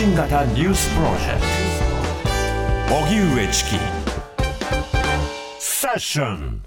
信型ニュースプロジェクト。荻上チキ。セッション。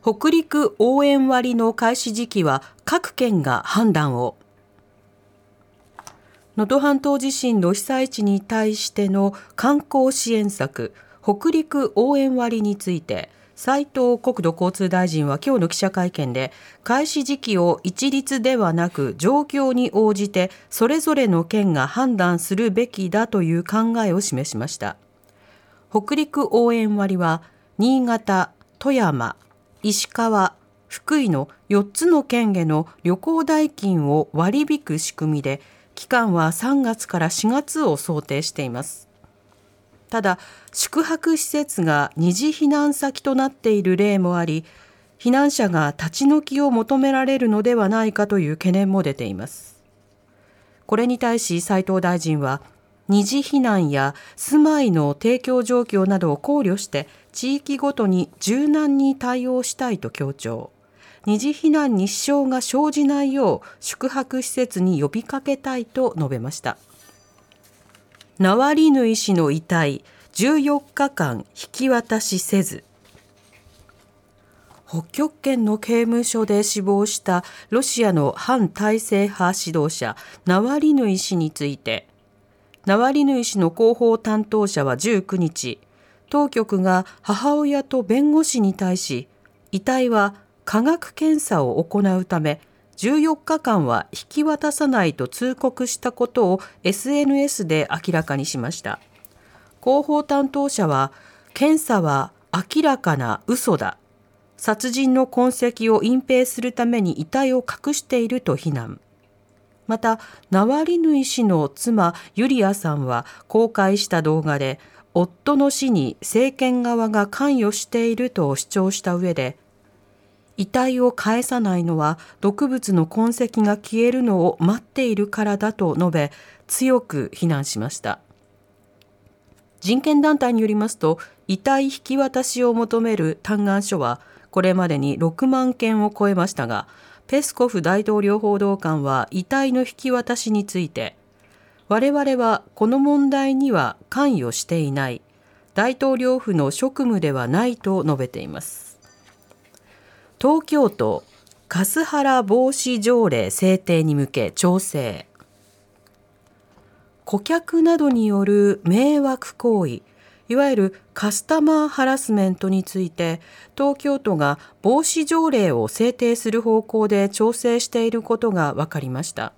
北陸応援割の開始時期は各県が判断を。能登半島地震の被災地に対しての観光支援策北陸応援割について斉藤国土交通大臣は今日の記者会見で開始時期を一律ではなく状況に応じてそれぞれの県が判断するべきだという考えを示しました。北陸応援割は新潟、富山、石川、福井の4つの県への旅行代金を割り引く仕組みで期間は3月から4月を想定しています。ただ宿泊施設が二次避難先となっている例もあり避難者が立ち退きを求められるのではないかという懸念も出ています。これに対し斉藤大臣は二次避難や住まいの提供状況などを考慮して地域ごとに柔軟に対応したいと強調。二次避難に支障が生じないよう宿泊施設に呼びかけたいと述べました。ナワリヌイ氏の遺体14日間引き渡しせず北極圏の刑務所で死亡したロシアの反体制派指導者ナワリヌイ氏についてナワリヌイ氏の広報担当者は19日当局が母親と弁護士に対し遺体は科学検査を行うため14日間は引き渡さないと通告したことを SNS で明らかにしました。広報担当者は検査は明らかな嘘だ。殺人の痕跡を隠蔽するために遺体を隠していると非難。またナワリヌイ氏の妻ユリアさんは公開した動画で夫の死に政権側が関与していると主張した上で遺体を返さないのは毒物の痕跡が消えるのを待っているからだと述べ強く非難しました。人権団体によりますと遺体引き渡しを求める嘆願書はこれまでに6万件を超えましたがペスコフ大統領報道官は遺体の引き渡しについて我々はこの問題には関与していない大統領府の職務ではないと述べています。東京都カスハラ防止条例制定に向け調整。顧客などによる迷惑行為いわゆるカスタマーハラスメントについて東京都が防止条例を制定する方向で調整していることが分かりました。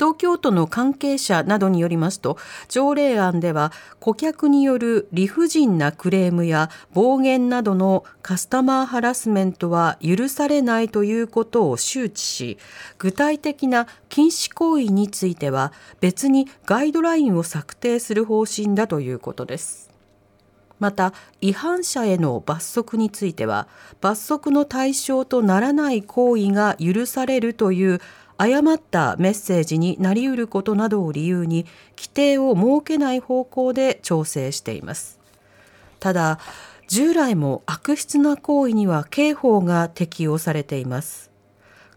東京都の関係者などによりますと条例案では顧客による理不尽なクレームや暴言などのカスタマーハラスメントは許されないということを周知し具体的な禁止行為については別にガイドラインを策定する方針だということです。また違反者への罰則については罰則の対象とならない行為が許されるという誤ったメッセージになりうることなどを理由に規定を設けない方向で調整しています。ただ従来も悪質な行為には刑法が適用されています。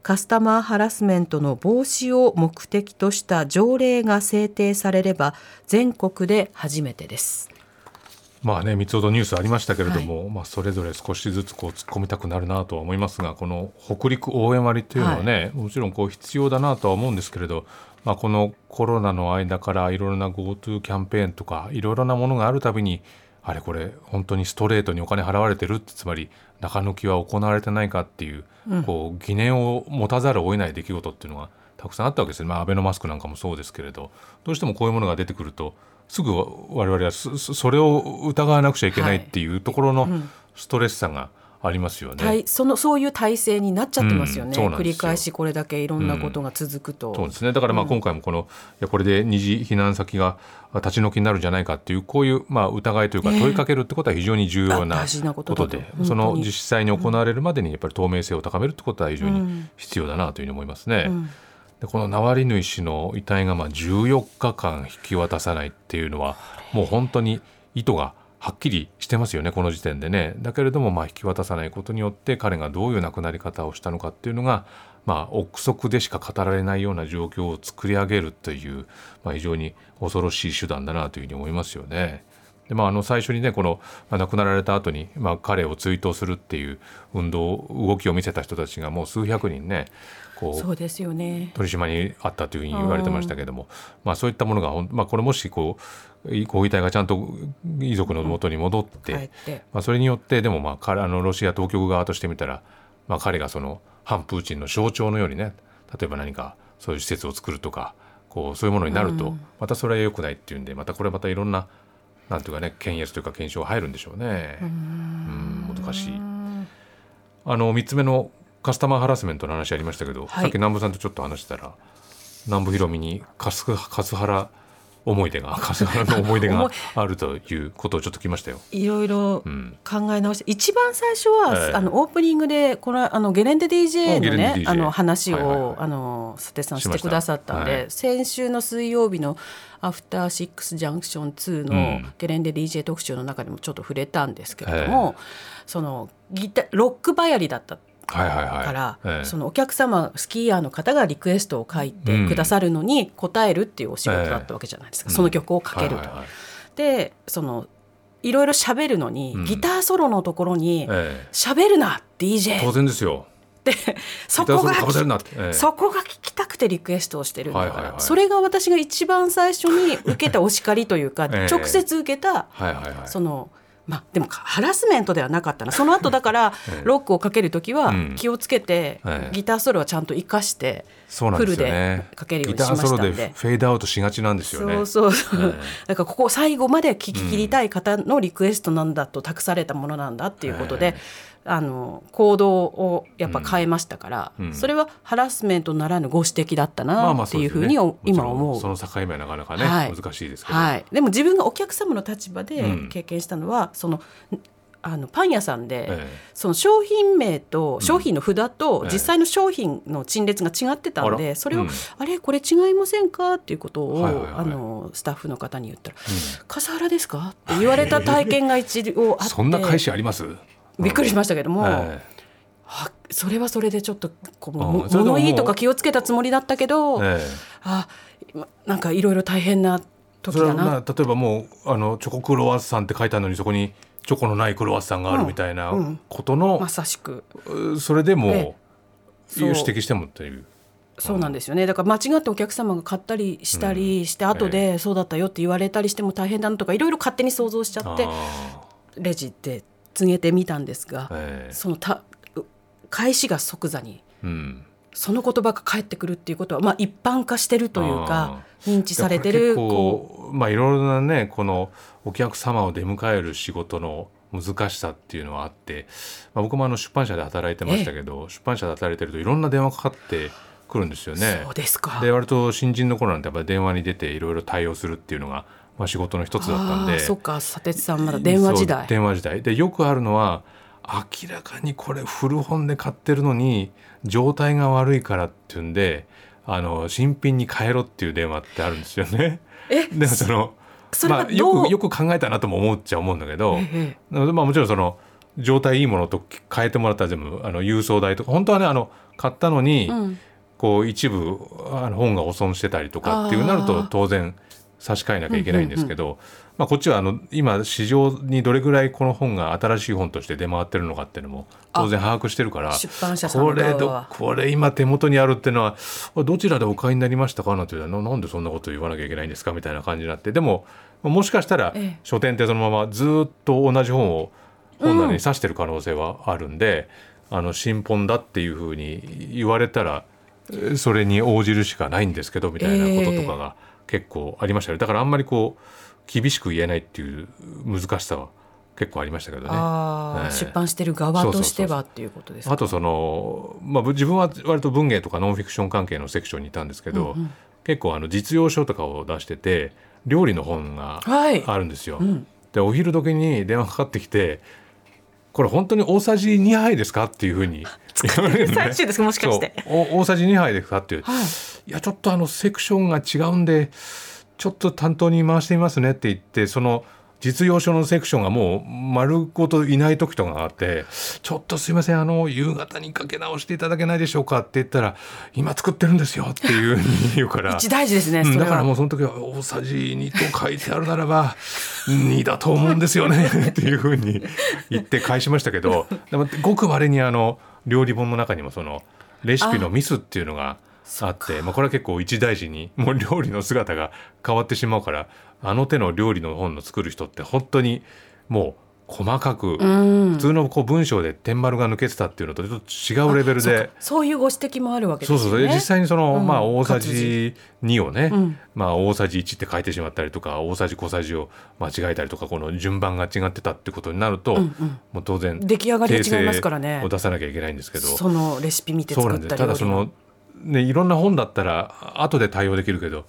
カスタマーハラスメントの防止を目的とした条例が制定されれば全国で初めてです。まあね、三つほどニュースありましたけれども、はい、まあ、それぞれ少しずつこう突っ込みたくなるなとは思いますがこの北陸応援割というのはね、はい、もちろんこう必要だなとは思うんですけれど、まあ、このコロナの間からいろいろな GoTo キャンペーンとかいろいろなものがあるたびにあれこれ本当にストレートにお金払われてるってつまり中抜きは行われてないかっていううん、こう疑念を持たざるを得ない出来事っていうのがたくさんあったわけですね、まあ、アベノマスクなんかもそうですけれどどうしてもこういうものが出てくるとすぐ我々はそれを疑わなくちゃいけないっていうところのストレスさがありますよね、はい、そのそういう体制になっちゃってますよね、うん、繰り返しこれだけいろんなことが続くと、うん、そうですね。だからまあ今回もこの、いやこれで二次避難先が立ち退きになるんじゃないかっていうこういうまあ疑いというか問いかけるってことは非常に重要なことで、えー、その実際に行われるまでにやっぱり透明性を高めるってことは非常に必要だなというふうに思いますね。うんでこのナワリヌイ氏の遺体がまあ14日間引き渡さないっていうのはもう本当に意図がはっきりしてますよねこの時点でねだけれどもまあ引き渡さないことによって彼がどういう亡くなり方をしたのかっていうのがまあ憶測でしか語られないような状況を作り上げるという、まあ、非常に恐ろしい手段だなというふうに思いますよね。でまあ、あの最初にねこの、まあ、亡くなられた後にまに、あ、彼を追悼するっていう運動動きを見せた人たちがもう数百人ねこうそうですよね。取り締まりにあったというふうに言われてましたけども、まあ、そういったものが、まあ、これもしこうご遺体がちゃんと遺族のもとに戻って、うん、まあ、それによってでも、まあ、あのロシア当局側としてみたら、まあ、彼がその反プーチンの象徴のようにね例えば何かそういう施設を作るとかこうそういうものになると、またそれは良くないっていうんでまたこれまたいろんななんていうかね検閲というか検証が入るんでしょうね。うん。難しい。あの3つ目のカスタマーハラスメントの話ありましたけど、はい、さっき南部さんとちょっと話したら南部ひろみにカスカスハラ思い出がカスハラの思い出があるということをちょっと聞きましたよ。いろいろ考え直して、うん、一番最初は、えー、あのオープニングでこのあのゲレンデ DJ のね、DJ、あの話を、はいはいはい、あの佐手さんしてくださったんで、はい、先週の水曜日のアフターシックスジャンクション2のゲレンデ DJ 特集の中でもちょっと触れたんですけれども、そのギタロックバヤリだったから、ええ、そのお客様スキーヤーの方がリクエストを書いてくださるのに答えるっていうお仕事だったわけじゃないですか、え、その曲をかけると。はいはいはい、でそのいろいろ喋るのに、うん、ギターソロのところに「喋るな DJ」当然ですよ。でそこが、ええ、そこが聞きたくてリクエストをしてるんだから、はいはいはい、それが私が一番最初に受けたお叱りというか、え、直接受けた、はいはいはい、その。まあ、でもハラスメントではなかったな。その後だから ロックをかける時は気をつけて、ギターソロはちゃんと生かしてフルでかけるようにしましたんで。でフェードアウトしがちなんですよね。そうそうそう、えー、だからここ最後まで聞き切りたい方のリクエストなんだと託されたものなんだっていうことで、あの行動をやっぱ変えましたから、うん、それはハラスメントならぬご指摘だったなっていうふうに、今思う。その境目はなかなかね、はい、難しいですけど、はい、でも自分がお客様の立場で経験したのは、うん、そのあのパン屋さんで、ええ、その商品名と商品の札と実際の商品の陳列が違ってたんで、え、それを、うん、あれこれ違いませんか？っていうことを、はいはいはい、あのスタッフの方に言ったら「うん、笠原ですか?」って言われた体験が一度あって。そんな返しあります？びっくりしましたけども、えー、それはそれでちょっとこうも物いいとか気をつけたつもりだったけど、えー、あなんかいろいろ大変な時だな。例えばもうあのチョコクロワッサンって書いてあるのにそこにチョコのないクロワッサンがあるみたいなことの、うんうん、まさしく。それでも、えー、指摘してもっていう。そうなんですよね。だから間違ってお客様が買ったりしたりして、うん、後でそうだったよって言われたりしても大変だなとかいろいろ勝手に想像しちゃってレジで告げてみたんですが、えー、そのた返しが即座に、うん、その言葉が返ってくるっていうことは、まあ、一般化してるというか認知されてるこう。まあいろいろなねこのお客様を出迎える仕事の難しさっていうのはあって、まあ、僕もあの出版社で働いてましたけど、出版社で働いてるといろんな電話かかってくるんですよね。そうですか。で割と新人の頃なんてやっぱ電話に出ていろいろ対応するっていうのがまあ、仕事の一つだったんで。そっか佐哲さんまだ電話時代。電話時代。でよくあるのは明らかにこれ古本で買ってるのに状態が悪いからっていうんであの新品に変えろっていう電話ってあるんですよね。え？でもそのまあ、よくよく考えたなとも思っちゃ思うんだけど、ええ、まあ、もちろんその状態いいものと変えてもらったら全部あの郵送代とか本当はねあの買ったのに、うん、こう一部あの本が汚損してたりとかっていうなると当然差し替えなきゃいけないんですけど、まあ、こっちはあの今市場にどれぐらいこの本が新しい本として出回ってるのかっていうのも当然把握してるから出版社さんこれこれ今手元にあるっていうのはどちらでお買いになりましたか？なんてなんでそんなこと言わなきゃいけないんですか？みたいな感じになってでももしかしたら書店ってそのままずっと同じ本を本棚に刺してる可能性はあるんで、うん、あの新本だっていうふうに言われたらそれに応じるしかないんですけどみたいなこととかが。えー結構ありましたよ。だからあんまりこう厳しく言えないっていう難しさは結構ありましたけどね、えー、出版してる側としてはっていうことですあとその、まあ、自分は割と文芸とかノンフィクション関係のセクションにいたんですけど、うんうん、結構あの実用書とかを出してて料理の本があるんですよ。はいうん、でお昼時に電話かかってきてこれ本当に大さじ2杯ですかっていうふうに。言われる、ね、最中ですもしかして。大さじ2杯ですかっていう、はい、いやちょっとあのセクションが違うんでちょっと担当に回してみますねって言ってその実用書のセクションがもう丸ごといない時とかがあって「ちょっとすいませんあの夕方にかけ直していただけないでしょうか」って言ったら「今作ってるんですよ」っていうふうに言うから。一大事ですねうんだからもうその時は大さじ2と書いてあるならば2だと思うんですよねっていうふうに言って返しましたけど でもごく稀にあの料理本の中にもそのレシピのミスっていうのがあってまあ、これは結構一大事にもう料理の姿が変わってしまうからあの手の料理の本の作る人って本当にもう細かく、普通のこう文章で点丸が抜けてたっていうのとちょっと違うレベルでかそういうご指摘もあるわけですよね。そうそうで実際にその、うん。まあ大さじ2をね、ん。まあ大さじ1って書いてしまったりとか大さじ小さじを間違えたりとかこの順番が違ってたってことになると、もう当然出来上がりが違いますからねを出さなきゃいけないんですけど。そのレシピ見て作ったなんです。ただそのねいろんな本だったら後で対応できるけど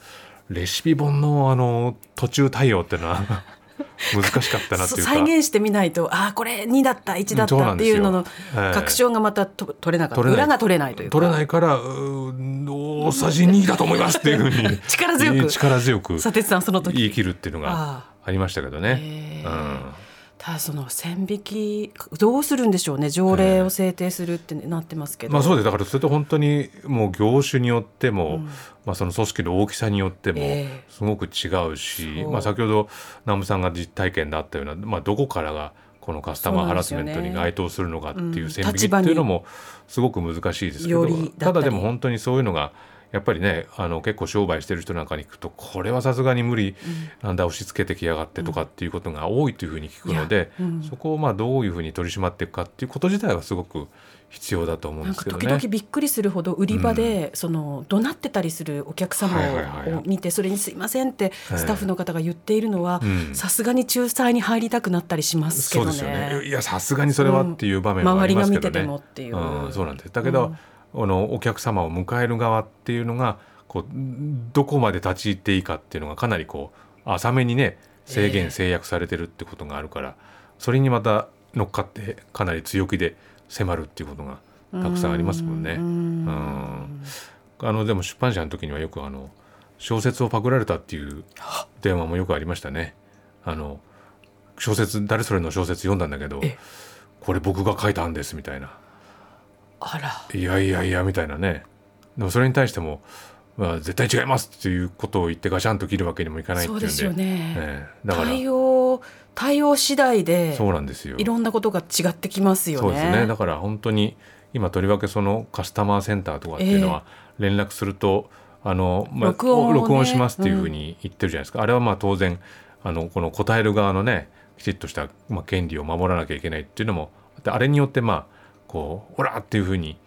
レシピ本のあの途中対応っていうのは 難しかったなっていうか。再現してみないとああこれ2だった1だったっていうのの確証がまたと取れなかった。裏が取れないというか。取れないから大さじ2だと思いますっていうふうに。力強く。力強く佐哲さんその時。言い切るっていうのあがありましたけどね。うんただその線引きどうするんでしょうね。条例を制定するってなってますけど、まあそうです。だからそれと本当にもう業種によっても、まあその組織の大きさによってもええ。すごく違うし、そう。まあ先ほど南部さんが実体験であったような、まあどこからがこのカスタマーハラスメントに該当するのかっていう線引きっていうのもすごく難しいですけど、ただでも本当にそういうのがやっぱりねあの結構商売してる人なんかに聞くとこれはさすがに無理なんだ押し付けてきやがってとかっていうことが多いというふうに聞くので、うんそこをまあどういうふうに取り締まっていくかっていうこと自体はすごく必要だと思うんですけどね。時々びっくりするほど売り場で、その怒鳴ってたりするお客様を見てそれに「すいません」ってえスタッフの方が言っているのはうんさすがに仲裁に入りたくなったりしますけどそうですよね。ね。いやさすがにそれはっていう場面はありますけどね。周りが見ててもっていううんそうなんです。だけど、あのお客様を迎える側っていうのがこうどこまで立ち入っていいかっていうのがかなりこう浅めにね制限、制約されてるってことがあるから、それにまた乗っかってかなり強気で迫るっていうことがたくさんありますもんね。うん。あのでも出版社の時にはよくあの小説をパクられたっていう電話もよくありましたね。あの小説誰それの小説読んだんだけどえこれ僕が書いたんですみたいなあら。いやいやいやみたいなね。でもそれに対しても、まあ、絶対違いますっていうことを言ってガシャンと切るわけにもいかないっていうんで。そうですよね。ええ。だから対応対応次第でそうなんですよ。いろんなことが違ってきますよね。そうですね。だから本当に今とりわけそのカスタマーセンターとかっていうのは連絡すると、あのまあ、録音をね。録音しますっていうふうに言ってるじゃないですか、あれはまあ当然あのこの答える側のねきちっとした、まあ、権利を守らなきゃいけないっていうのもであれによってまあこう「オラ!」っていうふうに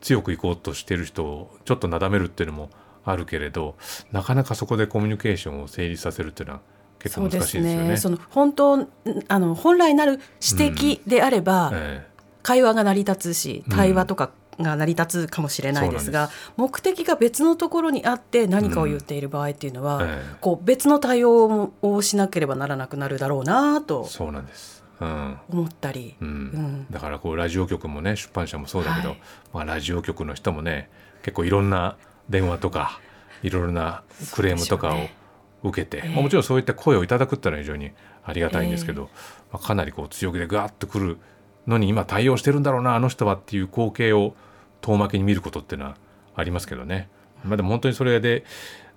強くいこうとしてる人をちょっとなだめるっていうのもあるけれどなかなかそこでコミュニケーションを成立させるっていうのは結構難しいですよね。その本当あの本来なる指摘であれば、え会話が成り立つし対話とかが成り立つかもしれないですが、そう目的が別のところにあって何かを言っている場合っていうのは、ええ。こう別の対応をしなければならなくなるだろうなえと。そうなんです、うん思ったり、だからこうラジオ局もね出版社もそうだけど、はい。まあ、ラジオ局の人もね結構いろんな電話とかいろいろなクレームとかを受けて、ええ。まあ、もちろんそういった声をいただくっていうのは非常にありがたいんですけど、まあ、かなりこう強気でガーッとくるのに今対応してるんだろうなあの人はっていう光景を遠巻きに見ることっていうのはありますけどね。まあ、でも本当にそれで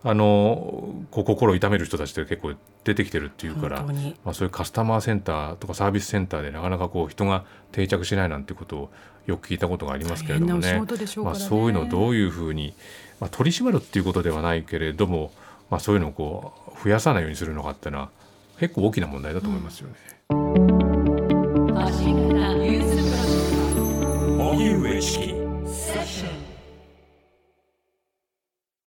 あのこう心を痛める人たちって結構出てきてるっていうからまあ、そういうカスタマーセンターとかサービスセンターでなかなかこう人が定着しないなんてことをよく聞いたことがありますけれどもね大変なお仕事でしょうまあ、そういうのをどういうふうに、まあ、取り締まるっていうことではないけれども、まあ、そういうのをこう増やさないようにするのかっていうのは結構大きな問題だと思いますよね。荻上チキ